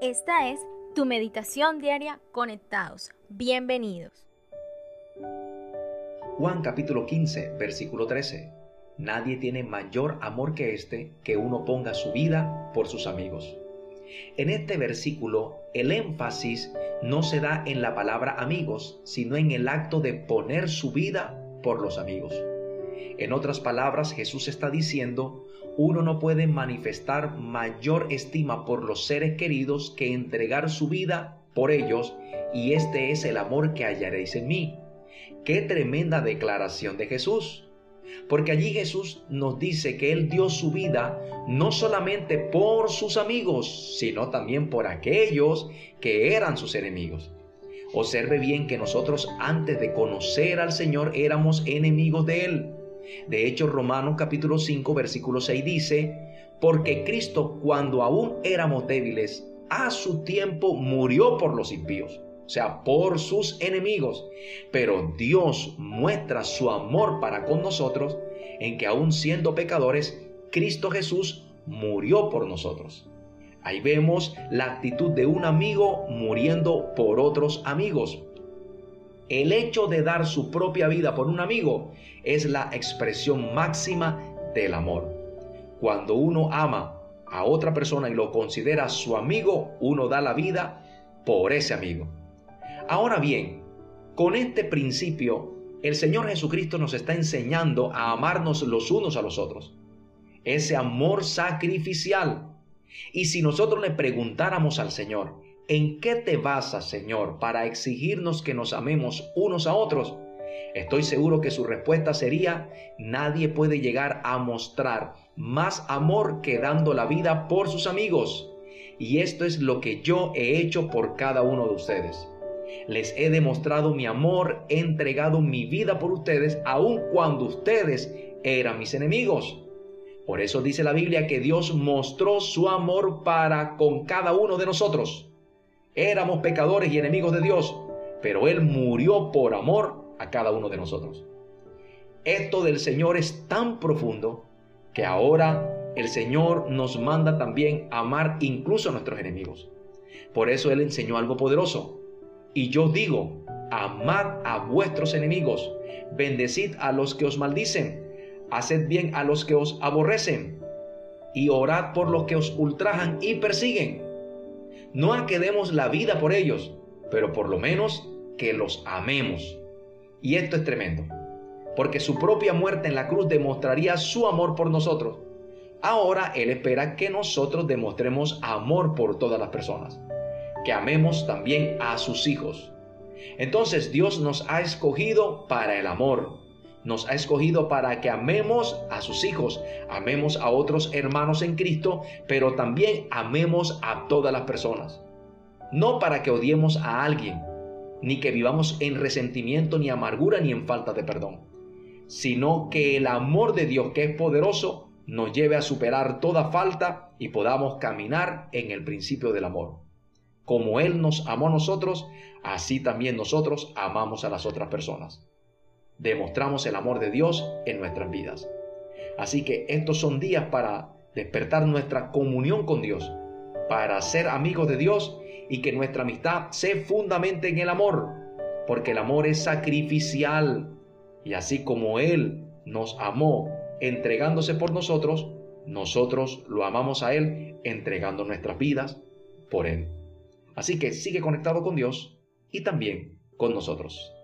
Esta es tu meditación diaria conectados. Bienvenidos. Juan capítulo 15, versículo 13. Nadie tiene mayor amor que este que uno ponga su vida por sus amigos. En este versículo, el énfasis no se da en la palabra amigos, sino en el acto de poner su vida por los amigos. En otras palabras, Jesús está diciendo, uno no puede manifestar mayor estima por los seres queridos que entregar su vida por ellos, y este es el amor que hallaréis en mí. Qué tremenda declaración de Jesús. Porque allí Jesús nos dice que Él dio su vida no solamente por sus amigos, sino también por aquellos que eran sus enemigos. Observe bien que nosotros antes de conocer al Señor éramos enemigos de Él. De hecho, Romanos capítulo 5, versículo 6 dice, porque Cristo cuando aún éramos débiles, a su tiempo murió por los impíos o sea, por sus enemigos. Pero Dios muestra su amor para con nosotros en que aun siendo pecadores, Cristo Jesús murió por nosotros. Ahí vemos la actitud de un amigo muriendo por otros amigos. El hecho de dar su propia vida por un amigo es la expresión máxima del amor. Cuando uno ama a otra persona y lo considera su amigo, uno da la vida por ese amigo. Ahora bien, con este principio, el Señor Jesucristo nos está enseñando a amarnos los unos a los otros. Ese amor sacrificial. Y si nosotros le preguntáramos al Señor, ¿en qué te basas, Señor, para exigirnos que nos amemos unos a otros? Estoy seguro que su respuesta sería, nadie puede llegar a mostrar más amor que dando la vida por sus amigos. Y esto es lo que yo he hecho por cada uno de ustedes. Les he demostrado mi amor, he entregado mi vida por ustedes, aun cuando ustedes eran mis enemigos. Por eso dice la Biblia que Dios mostró su amor para con cada uno de nosotros. Éramos pecadores y enemigos de Dios, pero Él murió por amor a cada uno de nosotros. Esto del Señor es tan profundo que ahora el Señor nos manda también amar incluso a nuestros enemigos. Por eso Él enseñó algo poderoso. Y yo digo, amad a vuestros enemigos, bendecid a los que os maldicen, haced bien a los que os aborrecen, y orad por los que os ultrajan y persiguen. No a que demos la vida por ellos, pero por lo menos que los amemos. Y esto es tremendo, porque su propia muerte en la cruz demostraría su amor por nosotros. Ahora Él espera que nosotros demostremos amor por todas las personas que amemos también a sus hijos. Entonces Dios nos ha escogido para el amor. Nos ha escogido para que amemos a sus hijos, amemos a otros hermanos en Cristo, pero también amemos a todas las personas. No para que odiemos a alguien, ni que vivamos en resentimiento, ni amargura, ni en falta de perdón, sino que el amor de Dios, que es poderoso, nos lleve a superar toda falta y podamos caminar en el principio del amor. Como Él nos amó a nosotros, así también nosotros amamos a las otras personas. Demostramos el amor de Dios en nuestras vidas. Así que estos son días para despertar nuestra comunión con Dios, para ser amigos de Dios y que nuestra amistad se fundamente en el amor, porque el amor es sacrificial. Y así como Él nos amó entregándose por nosotros, nosotros lo amamos a Él entregando nuestras vidas por Él. Así que sigue conectado con Dios y también con nosotros.